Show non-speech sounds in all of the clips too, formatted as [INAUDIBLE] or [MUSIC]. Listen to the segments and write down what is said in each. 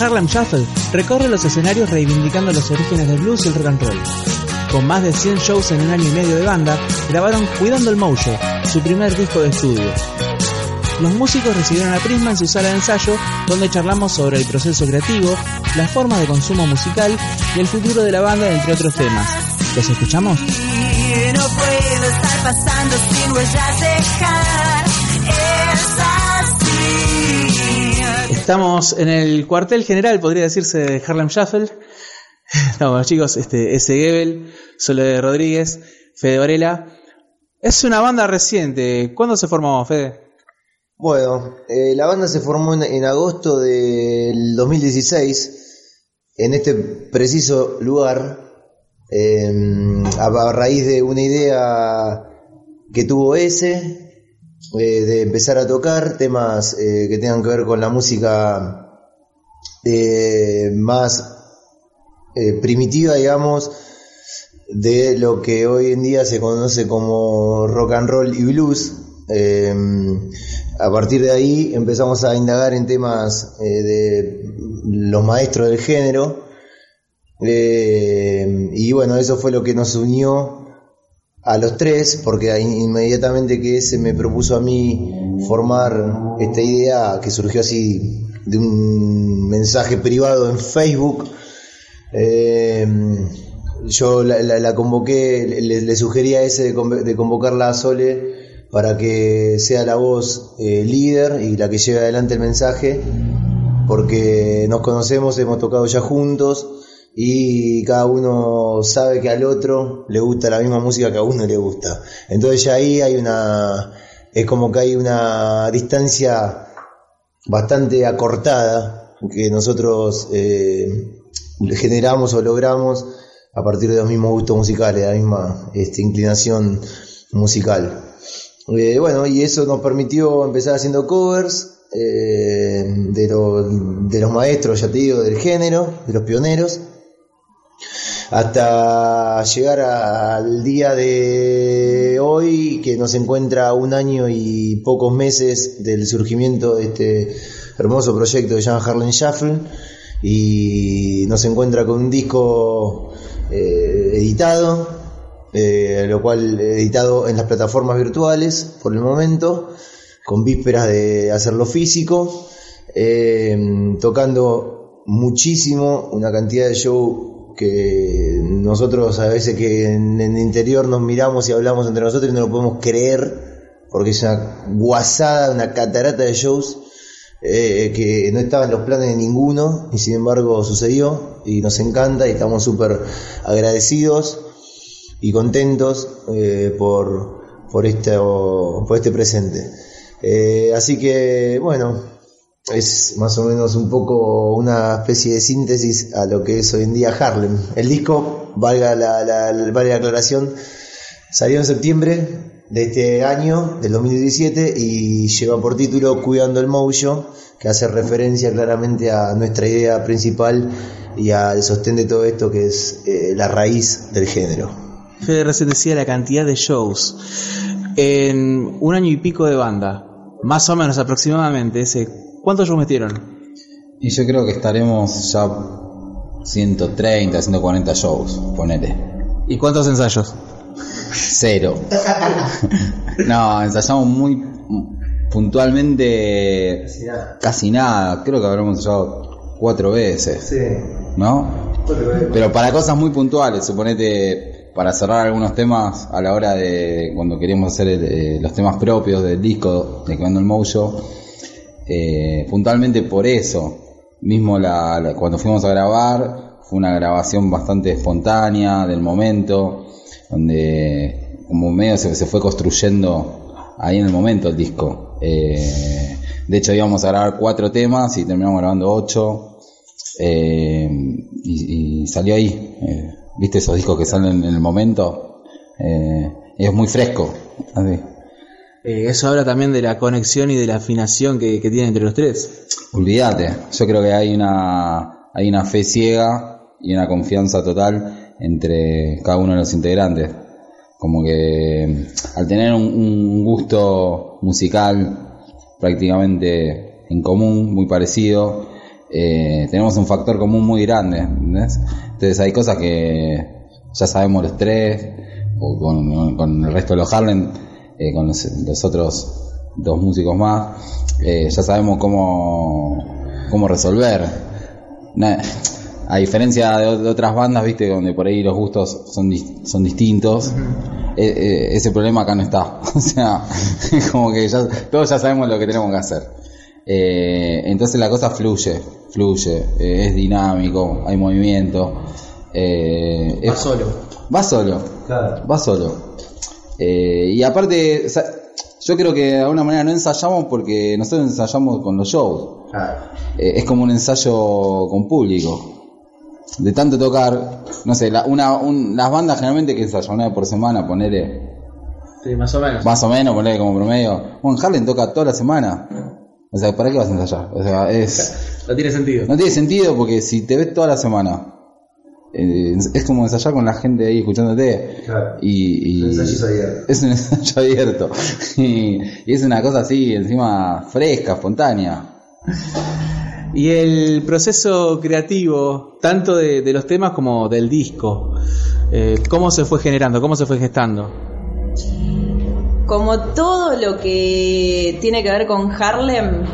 Harlem Shuffle recorre los escenarios reivindicando los orígenes del blues y el rock and roll. Con más de 100 shows en un año y medio de banda, grabaron Cuidando el Mojo, su primer disco de estudio. Los músicos recibieron a Prisma en su sala de ensayo, donde charlamos sobre el proceso creativo, las formas de consumo musical y el futuro de la banda, entre otros temas. ¿Los escuchamos? Estamos en el cuartel general, podría decirse, de Harlem Shuffle. [LAUGHS] Estamos chicos, este, S. Gebel, Sole Rodríguez, Fede Varela. Es una banda reciente. ¿Cuándo se formó, Fede? Bueno, eh, la banda se formó en, agosto del 2016, en este preciso lugar, eh, a, a raíz de una idea que tuvo ese, eh, de empezar a tocar temas eh, que tengan que ver con la música eh, más primitiva, digamos, de lo que hoy en día se conoce como rock and roll y blues. Eh, a partir de ahí empezamos a indagar en temas de los maestros del género. Eh, y bueno, eso fue lo que nos unió a los tres, porque inmediatamente que ese me propuso a mí formar esta idea que surgió así de un mensaje privado en Facebook, eh, yo la, la- convoqué, le, le a ese de, de convocarla a Sole para que sea la voz eh, líder y la que lleve adelante el mensaje, porque nos conocemos, hemos tocado ya juntos y cada uno sabe que al otro le gusta la misma música que a uno le gusta. Entonces ya ahí hay una, es como que hay una distancia bastante acortada que nosotros eh, generamos o logramos a partir de los mismos gustos musicales, de la misma este, inclinación musical. Eh, bueno, y eso nos permitió empezar haciendo covers eh, de, lo- de los maestros, ya te digo, del género, de los pioneros, hasta llegar al día de hoy, que nos encuentra un año y pocos meses del surgimiento de este hermoso proyecto se llama Harlem Shuffle, y nos encuentra con un disco eh, editado, eh, lo cual editado en las plataformas virtuales por el momento, con vísperas de hacerlo físico, eh, tocando muchísimo, una cantidad de show que nosotros a veces que en, el interior nos miramos y hablamos entre nosotros y no lo podemos creer, porque es una guasada, una catarata de shows eh, que no estaba en los planes de ninguno y sin embargo sucedió y nos encanta y estamos súper agradecidos y contentos eh, por, por, esto, por este presente. Eh, así que bueno, es más o menos un poco una especie de síntesis a lo que es hoy en día Harlem. El disco, valga la, la, valga la aclaración, salió en septiembre de este año, del 2017, y lleva por título Cuidando el Mojo, que hace referencia claramente a nuestra idea principal y al sostén de todo esto que es eh, la raíz del género. Fede recién decía la cantidad de shows. En un año y pico de banda, más o menos aproximadamente, ese, ¿cuántos shows metieron? Y yo creo que estaremos ya 130, 140 shows, ponele. ¿Y cuántos ensayos? Cero. [LAUGHS] no, ensayamos muy puntualmente casi nada. Creo que habremos ensayado cuatro veces, ¿no? Pero para cosas muy puntuales, suponete para cerrar algunos temas a la hora de cuando queremos hacer el, eh, los temas propios del disco de Cuando el Mojo, eh, puntualmente por eso, mismo la, cuando fuimos a grabar, fue una grabación bastante espontánea del momento, donde como medio se, fue construyendo ahí en el momento el disco. Eh, de hecho íbamos a grabar cuatro temas y terminamos grabando ocho. eh, y, salió ahí. eh, ¿Viste esos discos que salen en el momento? Eh, es muy fresco. Eh, eso habla también de la conexión y de la afinación que, que tienen entre los tres. Olvídate, yo creo que hay una, hay una fe ciega y una confianza total entre cada uno de los integrantes. Como que al tener un, gusto musical prácticamente en común, muy parecido, eh, tenemos un factor común muy grande, ¿entendés? Entonces hay cosas que ya sabemos los tres, o con el resto de los Harlem, eh, con los, los otros dos músicos más, eh, ya sabemos cómo, cómo resolver. A diferencia de, de otras bandas, viste, donde por ahí los gustos son, son distintos, eh, eh, ese problema acá no está. [LAUGHS] o sea, [LAUGHS] como que ya, todos ya sabemos lo que tenemos que hacer. Eh, entonces la cosa fluye, fluye, eh, es dinámico, hay movimiento. Eh, Va es- solo. Va solo. Claro. Va solo. Eh, y aparte, o sea, yo creo que de alguna manera no ensayamos porque nosotros ensayamos con los shows. Eh, es como un ensayo con público. De tanto tocar, no sé, la- una, un- las bandas generalmente que ensayan una vez por semana, ponerle Sí, más o menos. más o menos, ponerle como promedio. Bueno, Harlem toca toda la semana. O sea, ¿para qué vas a ensayar? O sea, es. [LAUGHS] No tiene sentido. No tiene sentido porque si te ves toda la semana, eh, es como ensayar con la gente ahí escuchándote. Claro. Y, y- Un ensayo abierto. es un [LAUGHS] ensayo abierto. y, y es una cosa así, encima fresca, espontánea. Y el proceso creativo, tanto de, de los temas como del disco, eh, ¿cómo se fue generando? ¿Cómo se fue gestando? Como todo lo que tiene que ver con Harlem,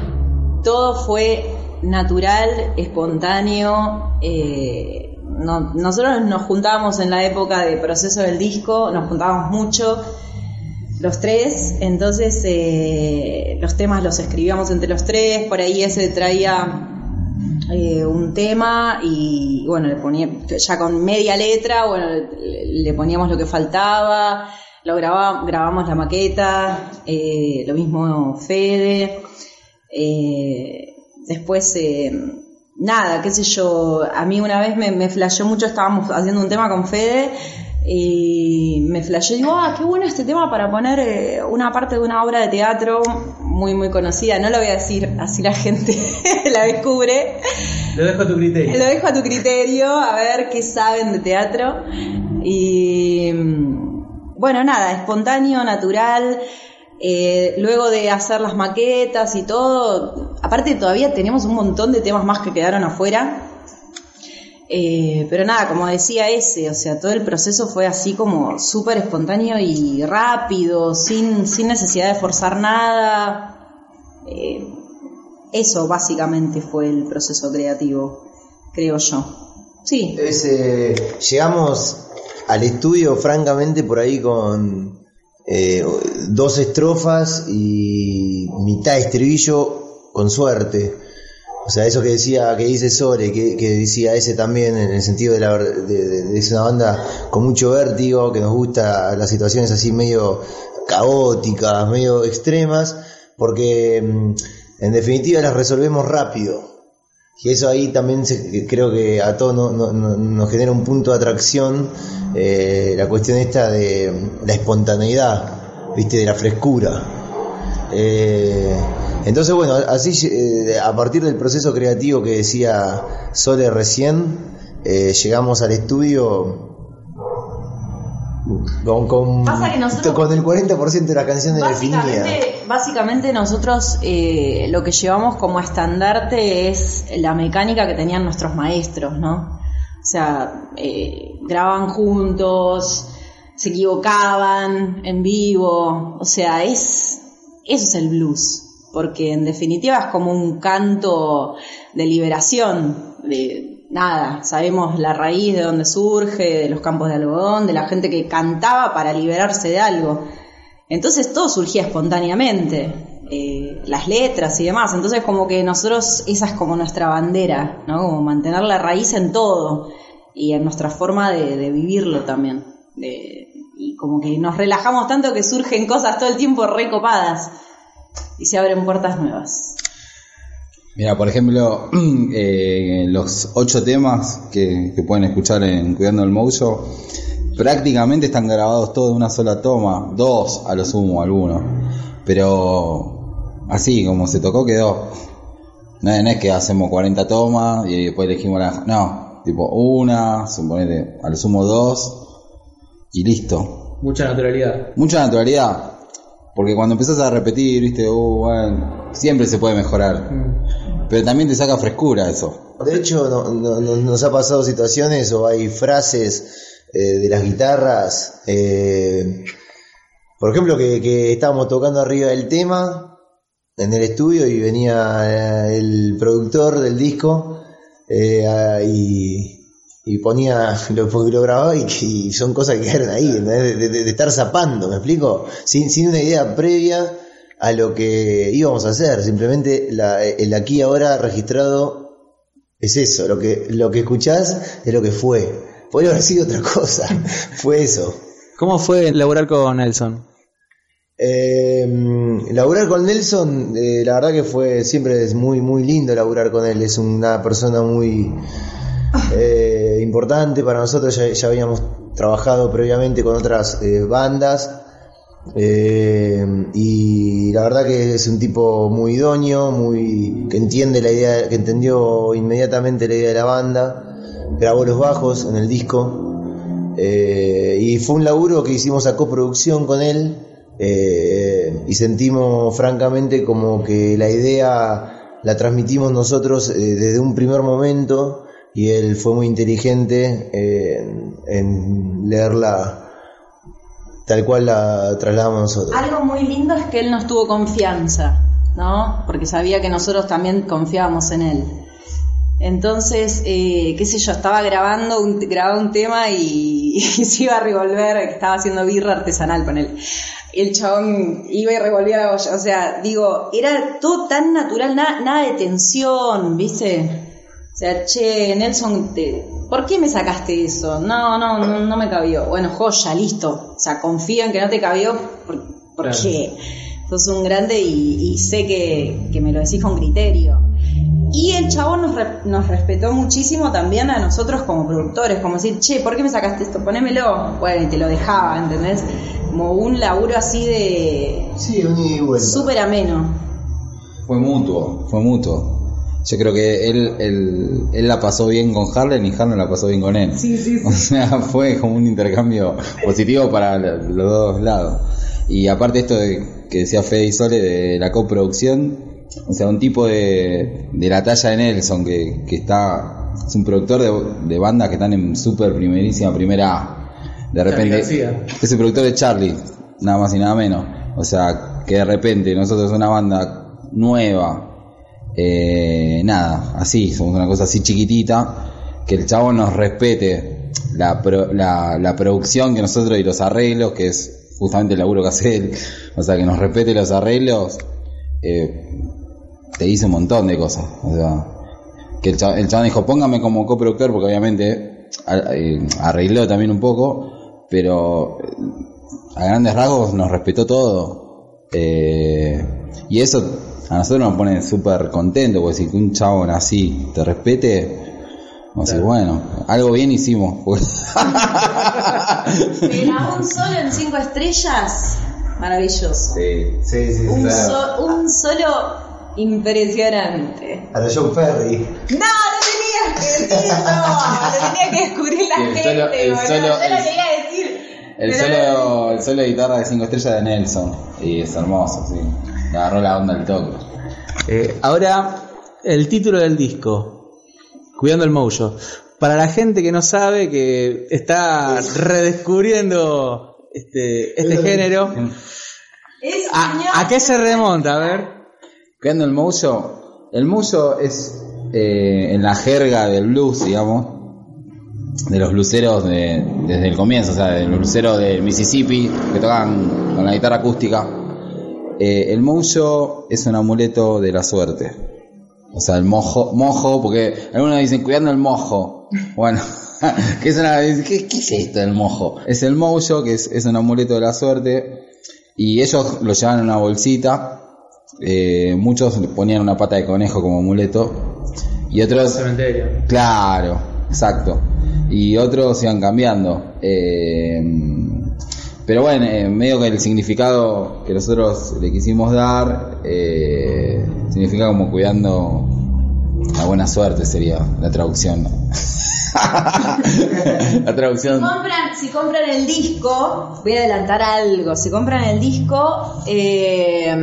todo fue natural, espontáneo. eh, no- nosotros nos juntábamos en la época de proceso del disco, nos juntábamos mucho, los tres, entonces eh, los temas los escribíamos entre los tres, por ahí ese traía eh, un tema y bueno, le ponía, ya con media letra, bueno, le, poníamos lo que faltaba, lo grabamos la maqueta, eh, lo mismo Fede, después, nada, qué sé yo, a mí una vez me, me flasheó mucho, estábamos haciendo un tema con Fede y me flasheó, digo, ah, qué bueno este tema para poner eh, una parte de una obra de teatro muy, muy conocida, no lo voy a decir, así la gente [LAUGHS] la descubre. Lo dejo a tu criterio. Lo dejo a tu criterio, a ver qué saben de teatro. Y mm, bueno, nada, espontáneo, natural. Eh, luego de hacer las maquetas y todo, aparte todavía tenemos un montón de temas más que quedaron afuera. Eh, pero nada, como decía ese, o sea, todo el proceso fue así como súper espontáneo y rápido, sin, sin necesidad de forzar nada. Eh, eso básicamente fue el proceso creativo, creo yo. Sí, llegamos al estudio, francamente, por ahí con eh, dos estrofas y mitad estribillo, con suerte. O sea, eso que decía, que dice Sore, que, que decía ese también, en el sentido de, la, de, de- de- es una banda con mucho vértigo, que nos gusta las situaciones así medio caóticas, medio extremas, porque mm, en definitiva las resolvemos rápido. Y eso ahí también se- creo que a todos no- no- no- nos genera un punto de atracción, eh, la cuestión esta de la espontaneidad, viste, de la frescura. Eh, entonces, bueno, así eh, a partir del proceso creativo que decía Sole recién, llegamos al estudio con, con, Pasa que nosotros- con el 40% de las canciones definidas. básicamente, básicamente nosotros eh, lo que llevamos como estandarte es la mecánica que tenían nuestros maestros, ¿no? O sea, eh, grababan juntos, se equivocaban en vivo, o sea, es eso es el blues, porque en definitiva es como un canto de liberación, de nada, sabemos la raíz de dónde surge, de los campos de algodón, de la gente que cantaba para liberarse de algo. Entonces todo surgía espontáneamente, eh, las letras y demás. Entonces como que nosotros, esa es como nuestra bandera, ¿no? Como mantener la raíz en todo y en nuestra forma de, vivirlo también. De- y como que nos relajamos tanto que surgen cosas todo el tiempo recopadas y se abren puertas nuevas. Mira, por ejemplo, [CLEARS THROAT] eh, los ocho temas que, que pueden escuchar en Cuidando el Mojo, prácticamente están grabados todos de una sola toma, dos a lo sumo, algunos. Pero así, como se tocó, quedó. No, no es que hacemos 40 tomas y después elegimos la... No, tipo una, suponete, a lo sumo dos y listo. Mucha naturalidad. Mucha naturalidad. Porque cuando empezás a repetir, viste, uh, bueno, siempre se puede mejorar. Pero también te saca frescura eso. De hecho, no- no- no- nos ha pasado situaciones o hay frases eh, de las guitarras. eh, por ejemplo, que, que estábamos tocando arriba del tema en el estudio y venía eh, el productor del disco eh, a- y, y ponía [LAUGHS] lo, lo grababa y, son cosas que quedaron ahí, de- de estar zapando, ¿me explico? Sin, sin una idea previa a lo que íbamos a hacer, simplemente la- el aquí ahora registrado es eso, lo que, lo que escuchás es lo que fue. Podría haber sido otra cosa, [LAUGHS] fue eso. ¿Cómo fue laburar con Nelson? Eh, laburar con Nelson, eh, la verdad que fue siempre es muy muy lindo laburar con él. Es una persona muy eh, importante para nosotros. Ya, ya habíamos trabajado previamente con otras eh, bandas eh, y la verdad que es un tipo muy idóneo, muy que entiende la idea, que entendió inmediatamente la idea de la banda. Grabó los bajos en el disco. Eh, y fue un laburo que hicimos a coproducción con él eh, y sentimos francamente como que la idea la transmitimos nosotros desde un primer momento y él fue muy inteligente en, en leerla tal cual la trasladamos nosotros. Algo muy lindo es que él nos tuvo confianza, ¿no? Porque sabía que nosotros también confiábamos en él. Entonces, eh, qué sé yo, estaba grabando un, un tema [LAUGHS] y, se iba a revolver, estaba haciendo birra artesanal con él. El chabón iba y revolvía la olla. O sea, digo, era todo tan natural, nada, nada de tensión, ¿viste? O sea, che, Nelson, te- ¿por qué me sacaste eso? No, no, no, no me cabió. Bueno, joya, listo. O sea, confío en que no te cabió por- porque sos un grande y, y sé que, que me lo decís con criterio. Y el chabón nos, re- nos respetó muchísimo también a nosotros como productores, como decir, che, ¿por qué me sacaste esto? Ponémelo. Bueno, y te lo dejaba, ¿entendés? Como un laburo así de Sí, un súper ameno. Fue mutuo, fue mutuo. Yo creo que él, él, él la pasó bien con Harlan y Harlan la pasó bien con él. Sí, sí, [LAUGHS] sí. O sea, fue como un intercambio positivo para los dos lados. Y aparte esto de, que decía Fede y Sole de la coproducción, o sea, un tipo de, de la talla de Nelson que, que está, es un productor de, de bandas que están en súper primerísima primera A. De repente, es el productor de Charlie, nada más y nada menos. O sea, que de repente nosotros una banda nueva, eh, nada, así, somos una cosa así chiquitita, que el chavo nos respete la, la, producción que nosotros y los arreglos, que es justamente el laburo que hace él, o sea, que nos respete los arreglos, eh, te dice un montón de cosas. O sea, que el chabón, el chabón dijo, póngame como coproductor, porque obviamente eh, arregló también un poco, pero a grandes rasgos nos respetó todo. Y eso a nosotros nos pone súper contentos, porque si un chabón así te respete, vamos a decir, bueno, algo bien hicimos. [LAUGHS] Pero un solo en cinco estrellas, maravilloso. sí, Sí, sí, Un, claro. so- un solo impresionante. A la Joe Perry. No, no tenías que decirlo. Lo tenía que descubrir la el gente, solo- el solo- Yo lo el- quería decir. El solo, el solo de guitarra de 5 estrellas de Nelson. Y es hermoso, sí. Le agarró la onda al toque. Eh, ahora, el título del disco, Cuidando el Mojo. Para la gente que no sabe, que está redescubriendo este, este género, ¿a, qué se remonta? A ver. Creando el mojo. El mojo es eh, en la jerga del blues, digamos. De los bluseros de- desde el comienzo, o sea, de los bluseros de Mississippi que tocan con la guitarra acústica. Eh, el mojo es un amuleto de la suerte. O sea, el mojo, mojo, porque algunos dicen cuidando el mojo. Bueno, [LAUGHS] ¿qué es, una- ¿qué, qué es esto del mojo? Es el mojo, que es, es un amuleto de la suerte. Y ellos lo llevan en una bolsita. Eh, muchos ponían una pata de conejo como amuleto. Y otros. Cementerio. Claro, exacto. Y otros iban cambiando. Eh, pero bueno, eh, medio que el significado que nosotros le quisimos dar eh, significa como cuidando la buena suerte sería la traducción. [LAUGHS] la traducción. compran, si compran el disco, voy a adelantar algo, si compran el disco, eh,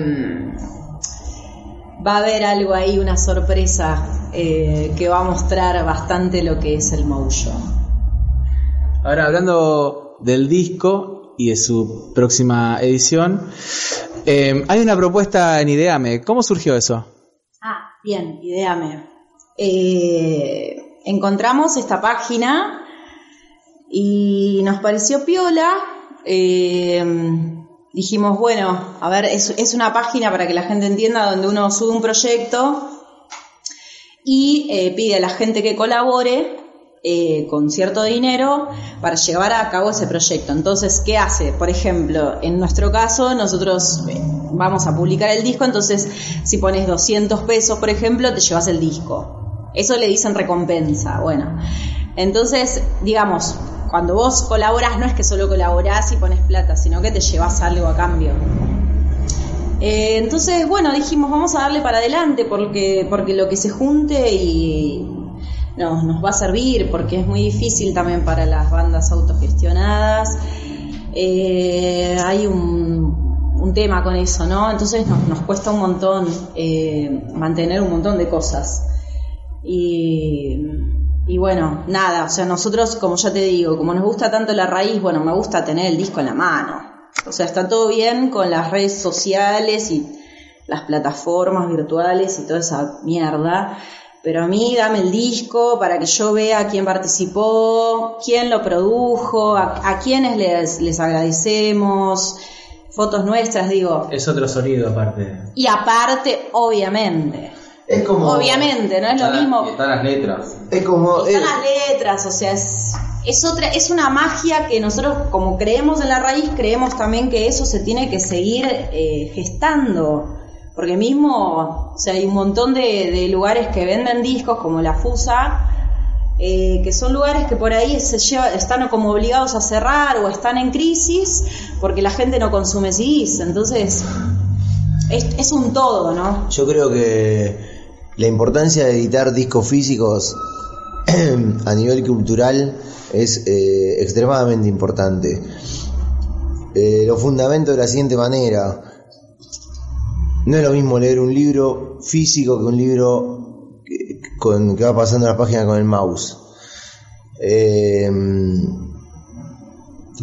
va a haber algo ahí, una sorpresa eh, que va a mostrar bastante lo que es el mojo. Ahora, hablando del disco y de su próxima edición, eh, hay una propuesta en Ideame. ¿Cómo surgió eso? Ah, bien, ideame. Eh, encontramos esta página y nos pareció piola. Eh, dijimos, bueno, a ver, es, es una página para que la gente entienda donde uno sube un proyecto y eh, pide a la gente que colabore eh, con cierto dinero para llevar a cabo ese proyecto. Entonces, ¿qué hace? Por ejemplo, en nuestro caso, nosotros eh, vamos a publicar el disco, entonces si pones 200 pesos, por ejemplo, te llevas el disco. Eso le dicen recompensa. Bueno, entonces, digamos, cuando vos colaboras, no es que solo colaborás y pones plata, sino que te llevas algo a cambio. Eh, entonces, bueno, dijimos, vamos a darle para adelante porque, porque lo que se junte y nos, nos va a servir, porque es muy difícil también para las bandas autogestionadas. Eh, hay un, un tema con eso, ¿no? Entonces nos, nos cuesta un montón eh, mantener un montón de cosas. Y, y bueno, nada, o sea, nosotros, como ya te digo, como nos gusta tanto la raíz, bueno, me gusta tener el disco en la mano. O sea, está todo bien con las redes sociales y las plataformas virtuales y toda esa mierda. Pero a mí dame el disco para que yo vea quién participó, quién lo produjo, a, a quiénes les, les agradecemos, fotos nuestras, digo. Es otro sonido aparte. Y aparte, obviamente. Es como. Obviamente, no es lo mismo. Y están las letras. Es como. Están eh, las letras, o sea, es, es otra, es una magia que nosotros, como creemos en la raíz, creemos también que eso se tiene que seguir eh, gestando. Porque mismo, o sea, hay un montón de, lugares que venden discos, como la Fusa, eh, que son lugares que por ahí se lleva, están como obligados a cerrar o están en crisis porque la gente no consume CDs. Entonces, es, es un todo, ¿no? Yo creo que la importancia de editar discos físicos [CLEARS THROAT] a nivel cultural es eh, extremadamente importante. Eh, lo fundamento de la siguiente manera. No es lo mismo leer un libro físico que un libro que, con, que va pasando la página con el mouse. Eh,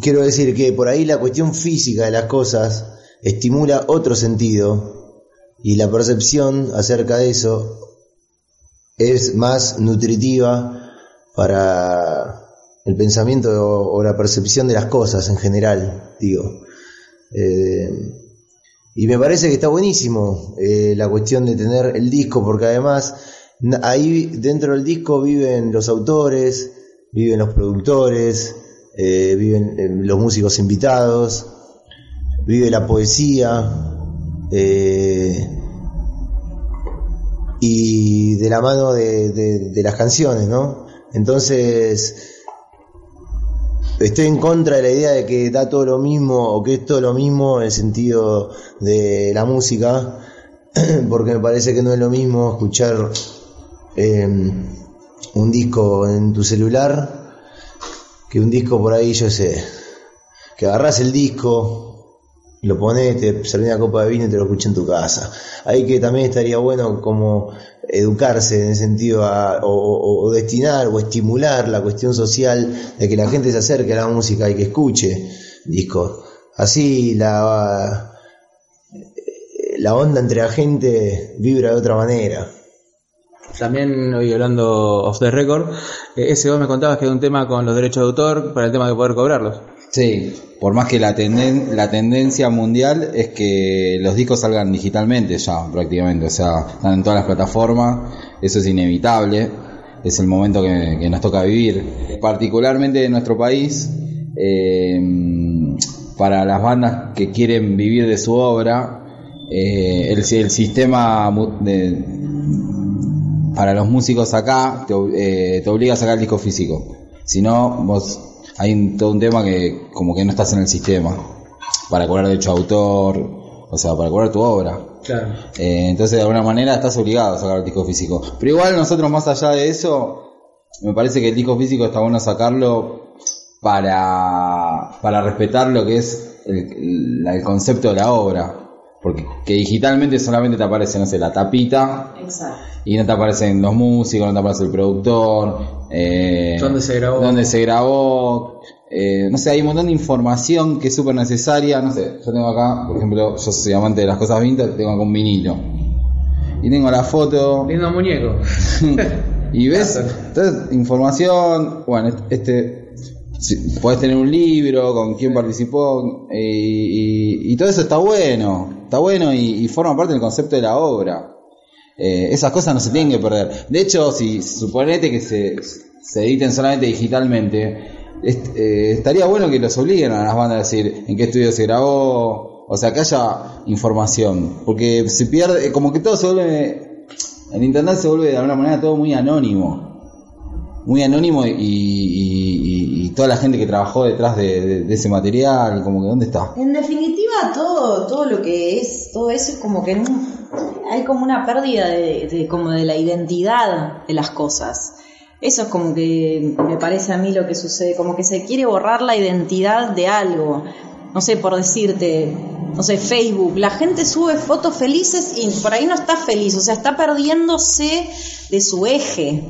quiero decir que por ahí la cuestión física de las cosas estimula otro sentido y la percepción acerca de eso es más nutritiva para el pensamiento o, la percepción de las cosas en general, digo. Eh, y me parece que está buenísimo eh, la cuestión de tener el disco, porque además ahí dentro del disco viven los autores, viven los productores, eh, viven eh, los músicos invitados, vive la poesía, y de la mano de, de- de las canciones, ¿no? Entonces, estoy en contra de la idea de que da todo lo mismo o que es todo lo mismo en el sentido de la música, [CLEARS THROAT] porque me parece que no es lo mismo escuchar eh, un disco en tu celular que un disco por ahí, yo sé, que agarras el disco, lo pones, te servís una copa de vino y te lo escuchas en tu casa. Ahí que también estaría bueno como educarse en el sentido a, o, destinar o estimular la cuestión social de que la gente se acerque a la música y que escuche discos. Así la, la onda entre la gente vibra de otra manera. También, hoy hablando off the record, eh, ese vos me contabas que hay un tema con los derechos de autor para el tema de poder cobrarlos. Sí, por más que la, tenden- la tendencia mundial es que los discos salgan digitalmente ya prácticamente, o sea, están en todas las plataformas, eso es inevitable, es el momento que, nos toca vivir. Particularmente en nuestro país, eh, para las bandas que quieren vivir de su obra, eh, el, sistema de, para los músicos acá te, eh, te obliga a sacar el disco físico. Si no, vos hay un- todo un tema que como que no estás en el sistema para cobrar derecho de autor, o sea, para cobrar tu obra. Claro. Eh, entonces de alguna manera estás obligado a sacar el disco físico. Pero igual nosotros más allá de eso, me parece que el disco físico está bueno sacarlo para, para respetar lo que es el concepto de la obra. Porque que digitalmente solamente te aparece, no sé, la tapita Exacto. y no te aparecen los músicos, no te aparece el productor, eh, ¿Dónde se grabó? dónde se grabó, eh, no sé, hay un montón de información que es súper necesaria, no sé, yo tengo acá, por ejemplo, yo soy amante de las cosas vintage, tengo acá un vinilo. Y tengo la foto, Lindo muñeco. [LAUGHS] y ves, entonces, información, bueno, este, si- podés tener un libro con quién participó, eh, y, y todo eso está bueno, está bueno y, y forma parte del concepto de la obra. Eh, esas cosas no se tienen que perder. De hecho, si suponete que se, se editen solamente digitalmente, eh, estaría bueno que los obliguen a las bandas a decir en qué estudio se grabó, o sea, que haya información, porque se pierde, como que todo se vuelve, en internet se vuelve de alguna manera todo muy anónimo muy anónimo y toda la gente que trabajó detrás de, ese material, como que ¿dónde está? En definitiva, todo, todo lo que es, todo eso es como que hay como una pérdida de, de- como de la identidad de las cosas. Eso es como que me parece a mí lo que sucede, como que se quiere borrar la identidad de algo. No sé, por decirte, no sé, Facebook, la gente sube fotos felices y por ahí no está feliz, o sea, está perdiéndose de su eje.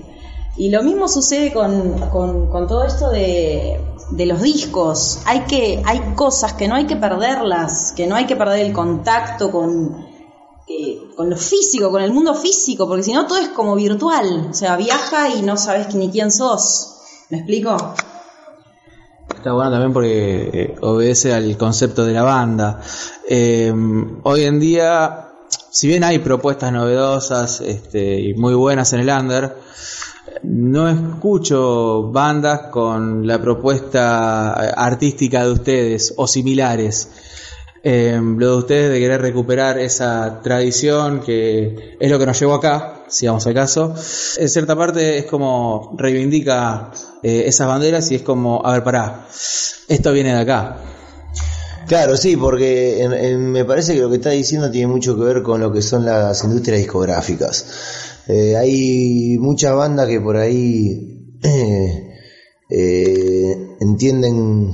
Y lo mismo sucede con, con- todo esto de, de los discos. Hay, que, hay cosas que no hay que perderlas, que no hay que perder el contacto con, eh, con lo físico, con el mundo físico, porque si no todo es como virtual. O sea, viaja y no sabes ni quién sos. ¿Me explico? Está bueno también porque eh, obedece al concepto de la banda. Eh, hoy en día, si bien hay propuestas novedosas este, y muy buenas en el under, no escucho bandas con la propuesta eh, artística de ustedes o similares. Eh, lo de ustedes de querer recuperar esa tradición que es lo que nos llevó acá, si vamos al caso, en cierta parte es como reivindica eh, esas banderas y es como, a ver, pará, esto viene de acá. Claro, sí, porque en- en- me parece que lo que está diciendo tiene mucho que ver con lo que son las industrias discográficas. Eh, hay muchas bandas que por ahí [CLEARS THROAT] eh, eh, entienden,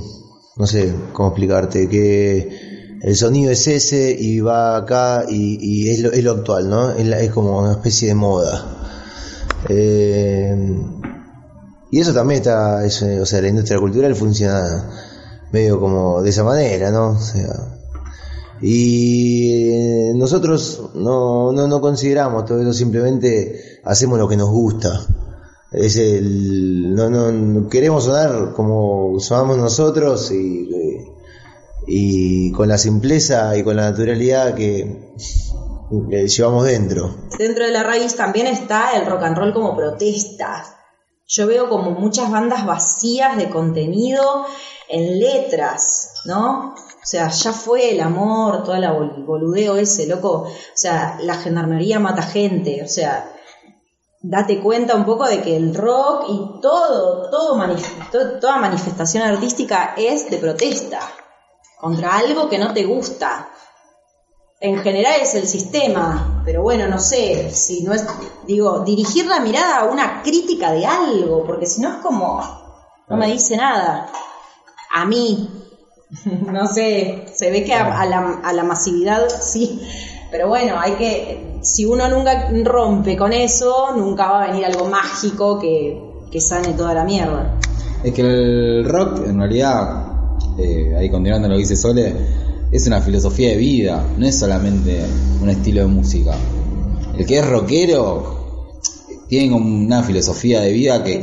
no sé cómo explicarte, que el sonido es ese y va acá y, es, lo, es lo actual, ¿no? Es, la- es como una especie de moda. Y eso también está, es, o sea, la industria cultural funciona medio como de esa manera, ¿no? O sea, y eh, nosotros no, no, no consideramos todo eso, simplemente hacemos lo que nos gusta. Es el, no, no, queremos sonar como sonamos nosotros y, y con la simpleza y con la naturalidad que, que llevamos dentro. Dentro de la raíz también está el rock and roll como protesta. Yo veo como muchas bandas vacías de contenido en letras, ¿no? O sea, ya fue el amor, toda la bol- boludeo ese, loco. O sea, la gendarmería mata gente. O sea, date cuenta un poco de que el rock y todo, todo manif- to- toda manifestación artística es de protesta contra algo que no te gusta en general es el sistema, pero bueno, no sé, si no es, digo, dirigir la mirada a una crítica de algo, porque si no es como, no me dice nada. A mí, [LAUGHS] no sé, se ve que a, a la, a la masividad sí, pero bueno, hay que, si uno nunca rompe con eso, nunca va a venir algo mágico que, que sane toda la mierda. Es que el rock, en realidad, eh, ahí continuando lo que dice Sole, es una filosofía de vida, no es solamente un estilo de música. El que es rockero tiene como una filosofía de vida que,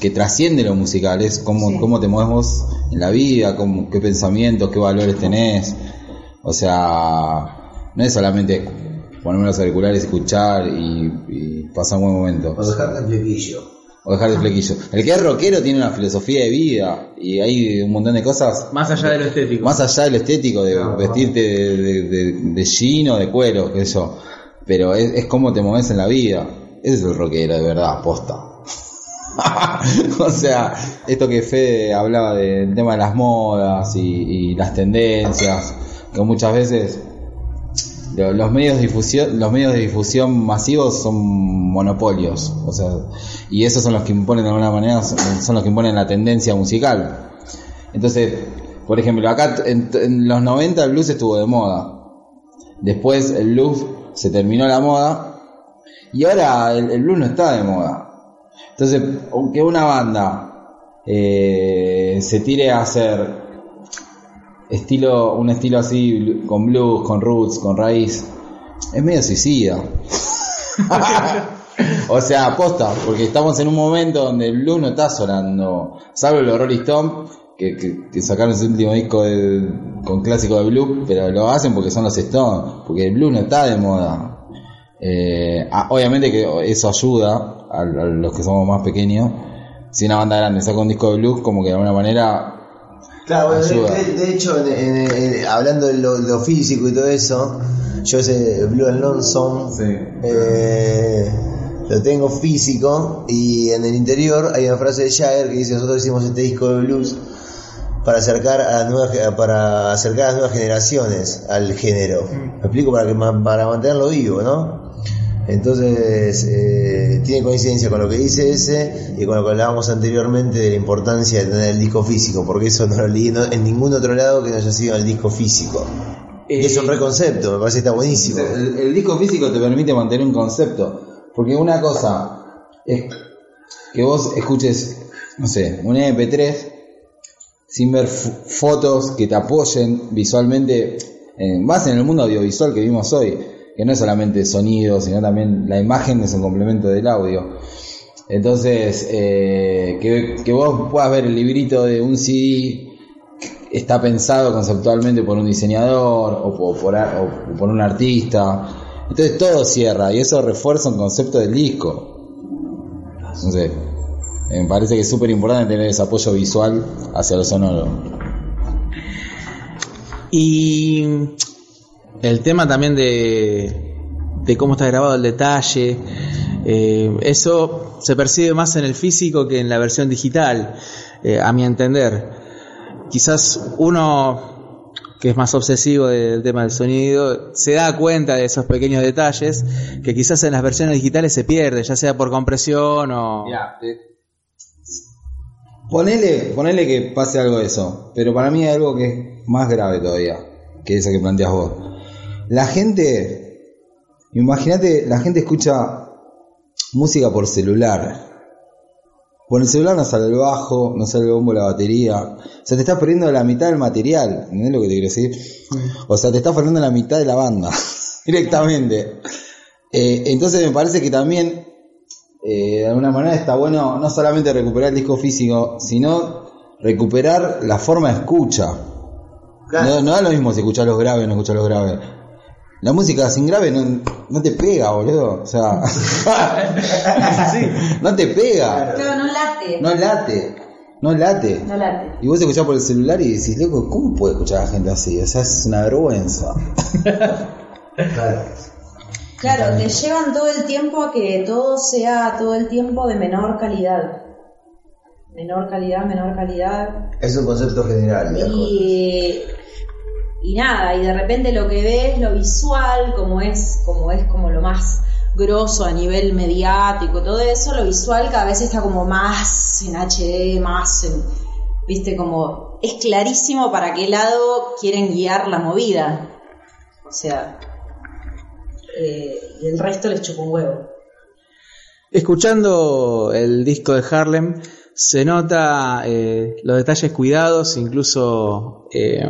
que, trasciende lo musical, es cómo, Sí. cómo te mueves vos en la vida, cómo, qué pensamientos, qué valores tenés. O sea, no es solamente ponerme los auriculares, escuchar y, y pasar un buen momento a dejar el flequillo. o dejar el flequillo. El que es rockero tiene una filosofía de vida y hay un montón de cosas Más allá de lo estético. más allá de lo estético, de vestirte de, de, de, de jean o de cuero, qué sé yo. Pero es, es cómo te mueves en la vida. Es el rockero de verdad, posta. [LAUGHS] o sea, esto que Fede hablaba del tema de las modas y, las tendencias, que muchas veces lo- los medios de difusión los medios de difusión masivos son monopolios. O sea y esos son los que imponen de alguna manera son, son los que imponen la tendencia musical. Entonces por ejemplo acá en, en los 90 el blues estuvo de moda. Después el blues se terminó la moda y ahora el, el blues no está de moda. Entonces, aunque una banda eh, se tire a hacer estilo, un estilo así con blues, con roots, con raíz, es medio suicida. [LAUGHS] o sea, aposta, porque estamos en un momento donde el blues no está sonando, salvo los Rolling Stones, que, que- sacaron ese último disco de- con clásico de blues, pero lo hacen porque son los Stones, porque el blues no está de moda. Eh, ah, obviamente que eso ayuda a, a los que somos más pequeños. Si una banda grande saca un disco de blues, como que de alguna manera Claro, bueno, de, Ayuda. de- de hecho, en- en- en- hablando de lo, lo físico y todo eso, yo ese Blue and Lonesome eh, lo tengo físico y en el interior hay una frase de Jagger que dice nosotros hicimos este disco de blues para acercar a las nuevas para acercar a las nuevas generaciones al género. Me explico para que para mantenerlo vivo, ¿no? Entonces eh, tiene coincidencia con lo que dice ese y con lo que hablábamos anteriormente de la importancia de tener el disco físico, porque eso no lo leí no- en ningún otro lado que no haya sido el disco físico. y es un reconcepto, me parece que está buenísimo. El, el disco físico te permite mantener un concepto. Porque una cosa es que vos escuches, no sé, un MP3 sin ver fotos que te apoyen visualmente, en, más en el mundo audiovisual que vimos hoy, que no es solamente sonido, sino también la imagen es un complemento del audio. Entonces, eh, que, que vos puedas ver el librito de un CD está pensado conceptualmente por un diseñador o por, por o por un artista. Entonces todo cierra y eso refuerza un concepto del disco. Sé, me parece que es súper importante tener ese apoyo visual hacia lo sonoro. Y el tema también de, cómo está grabado el detalle, eh, eso se percibe más en el físico que en la versión digital, eh, a mi entender. Quizás uno que es más obsesivo del tema del sonido, se da cuenta de esos pequeños detalles que quizás en las versiones digitales se pierde, ya sea por compresión o... Ponele, ponele que pase algo de eso, pero para mí hay algo que es más grave todavía que eso que planteas vos. La gente, imagínate, la gente escucha música por celular. Por el celular no sale el bajo, no sale el bombo, la batería. O sea, te estás perdiendo la mitad del material. ¿Entendés lo que te quiero decir? O sea, te estás perdiendo la mitad de la banda. [LAUGHS] directamente. Eh, entonces me parece que también, eh, de alguna manera, está bueno no solamente recuperar el disco físico, sino recuperar la forma de escucha. No, no da lo mismo si escuchas los graves o no escuchas los graves. La música sin grave no, no te pega, boludo. O sea, [LAUGHS] no te pega. Claro, no late. No late. No late. No late. Y vos escuchás por el celular y decís, loco, ¿cómo puede escuchar a la gente así? O sea, es una vergüenza. Claro, te llevan todo el tiempo a que todo sea todo el tiempo de menor calidad. Menor calidad, menor calidad. Es un concepto general. Y, y nada, y de repente lo que ves, lo visual, como es, como es como lo más grosso a nivel mediático, todo eso, lo visual cada vez está como más en HD, más en, viste, como es clarísimo para qué lado quieren guiar la movida. O sea, eh, y el resto les chupa un huevo. Escuchando el disco de Harlem, se nota eh, los detalles cuidados, incluso eh,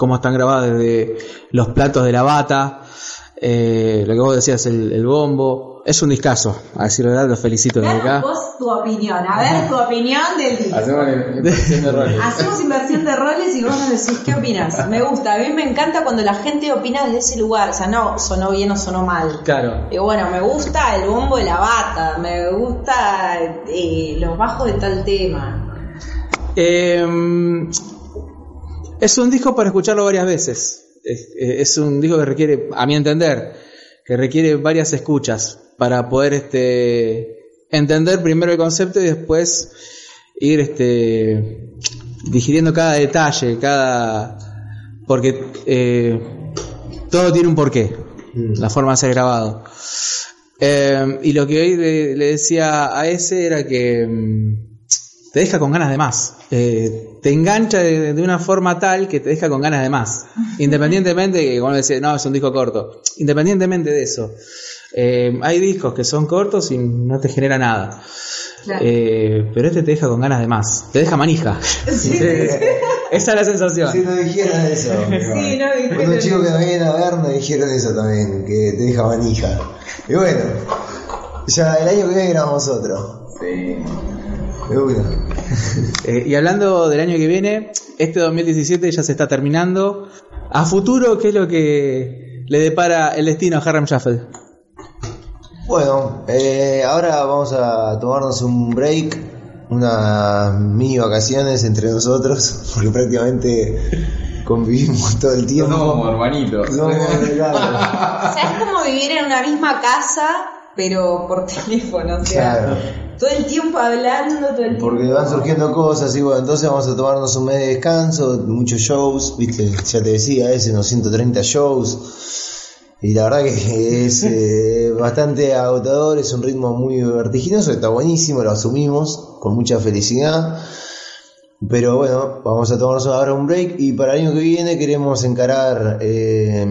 cómo están grabados desde los platos de la bata, eh, lo que vos decías, el, el bombo. Es un discazo, a decir la verdad, los felicito desde acá. vos tu opinión, a ver tu opinión del disco. [LAUGHS] Hacemos inversión de roles y vos nos decís qué opinas. Me gusta, a mí me encanta cuando la gente opina desde ese lugar. O sea, no sonó bien o sonó mal. Claro. Y bueno, me gusta el bombo de la bata, me gusta eh, los bajos de tal tema. Eh, es un disco para escucharlo varias veces. Es, es un disco que requiere, a mi entender, que requiere varias escuchas para poder este, entender primero el concepto y después ir este, digiriendo cada detalle, cada porque eh, todo tiene un porqué, la forma de ser grabado. Eh, y lo que hoy le, le decía a ese era que mm, te deja con ganas de más. Eh, te engancha de, de una forma tal que te deja con ganas de más. [LAUGHS] Independientemente de que cuando decís, no, es un disco corto. Independientemente de eso. Eh, hay discos que son cortos y no te genera nada. Claro. Eh, pero este te deja con ganas de más. Te deja manija. [LAUGHS] [LAUGHS] Esa es la sensación. Si nos dijeron eso. Sí, no, dijeron Unos chicos que vienen a ver nos dijeron eso también, que te deja manija. Y bueno, ya el año que viene grabamos otro. Sí. Eh, y hablando del año que viene, este 2017 ya se está terminando. A futuro, ¿qué es lo que le depara el destino a Harlem Shuffle? Bueno, eh, ahora vamos a tomarnos un break, unas mini vacaciones entre nosotros, [LAUGHS] porque prácticamente convivimos todo el tiempo. Somos como hermanitos. No, claro. [LAUGHS] O sea, es como vivir en una misma casa, pero por [LAUGHS] teléfono. O sea, Claro. todo el tiempo hablando, todo el tiempo. Porque van surgiendo cosas y bueno, entonces vamos a tomarnos un mes de descanso, muchos shows, viste, ya te decía, es unos 130 shows. Y la verdad que es [LAUGHS] eh, bastante agotador, es un ritmo muy vertiginoso, está buenísimo, lo asumimos con mucha felicidad. Pero bueno, vamos a tomarnos ahora un break y para el año que viene queremos encarar eh,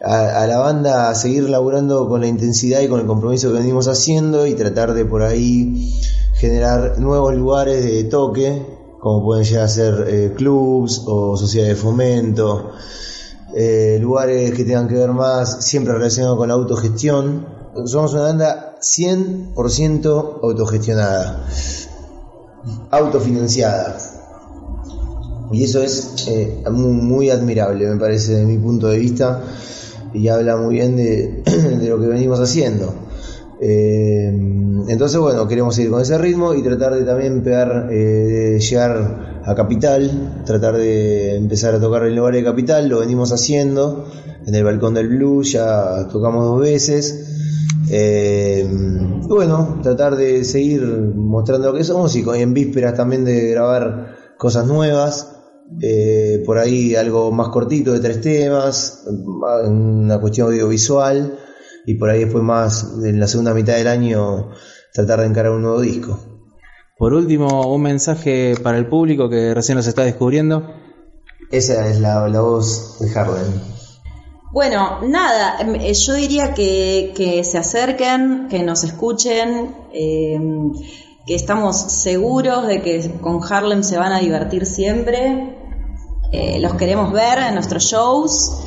a, la banda a seguir laburando con la intensidad y con el compromiso que venimos haciendo y tratar de por ahí generar nuevos lugares de toque, como pueden llegar a ser eh, clubs o sociedades de fomento, eh, lugares que tengan que ver más siempre relacionados con la autogestión. Somos una banda 100% autogestionada, autofinanciada. Y eso es eh, muy, muy admirable, me parece, desde mi punto de vista, y habla muy bien [CLEARS THROAT] de, lo que venimos haciendo. Eh, entonces, bueno, queremos seguir con ese ritmo y tratar de también pegar, eh, llegar a Capital, tratar de empezar a tocar en lugares de Capital, lo venimos haciendo en el Balcón del Blues, ya tocamos dos veces. Eh, bueno, tratar de seguir mostrando lo que somos y en vísperas también de grabar cosas nuevas. Eh, por ahí algo más cortito de tres temas, una cuestión audiovisual y por ahí después más en la segunda mitad del año tratar de encarar un nuevo disco. Por último, un mensaje para el público que recién nos está descubriendo. Esa es la, la voz de Harden. Bueno, nada, em, eh, yo diría que, que se acerquen, que nos escuchen, eh, que estamos seguros de que con Harlem se van a divertir siempre. Eh, los queremos ver en nuestros shows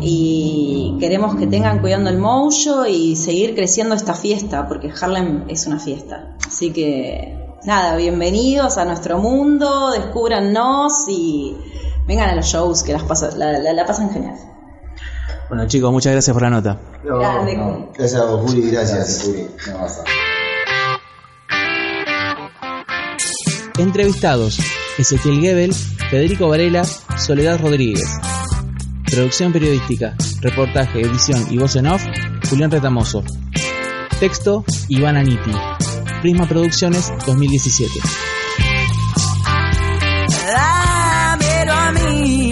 y queremos que tengan cuidando el mojo y seguir creciendo esta fiesta, porque Harlem es una fiesta. Así que nada, bienvenidos a nuestro mundo, descúbrannos y vengan a los shows que las pasa- la- la- la pasan genial. Bueno chicos, muchas gracias por la nota. No. Gracias a vos, Juli, gracias. Juli. Entrevistados: Ezequiel Gebel, Federico Varela, Soledad Rodríguez. Producción periodística, reportaje, edición y voz en off: Julián Retamoso. Texto: Iván Aniti. Prisma Producciones 2017. Dámelo a mí.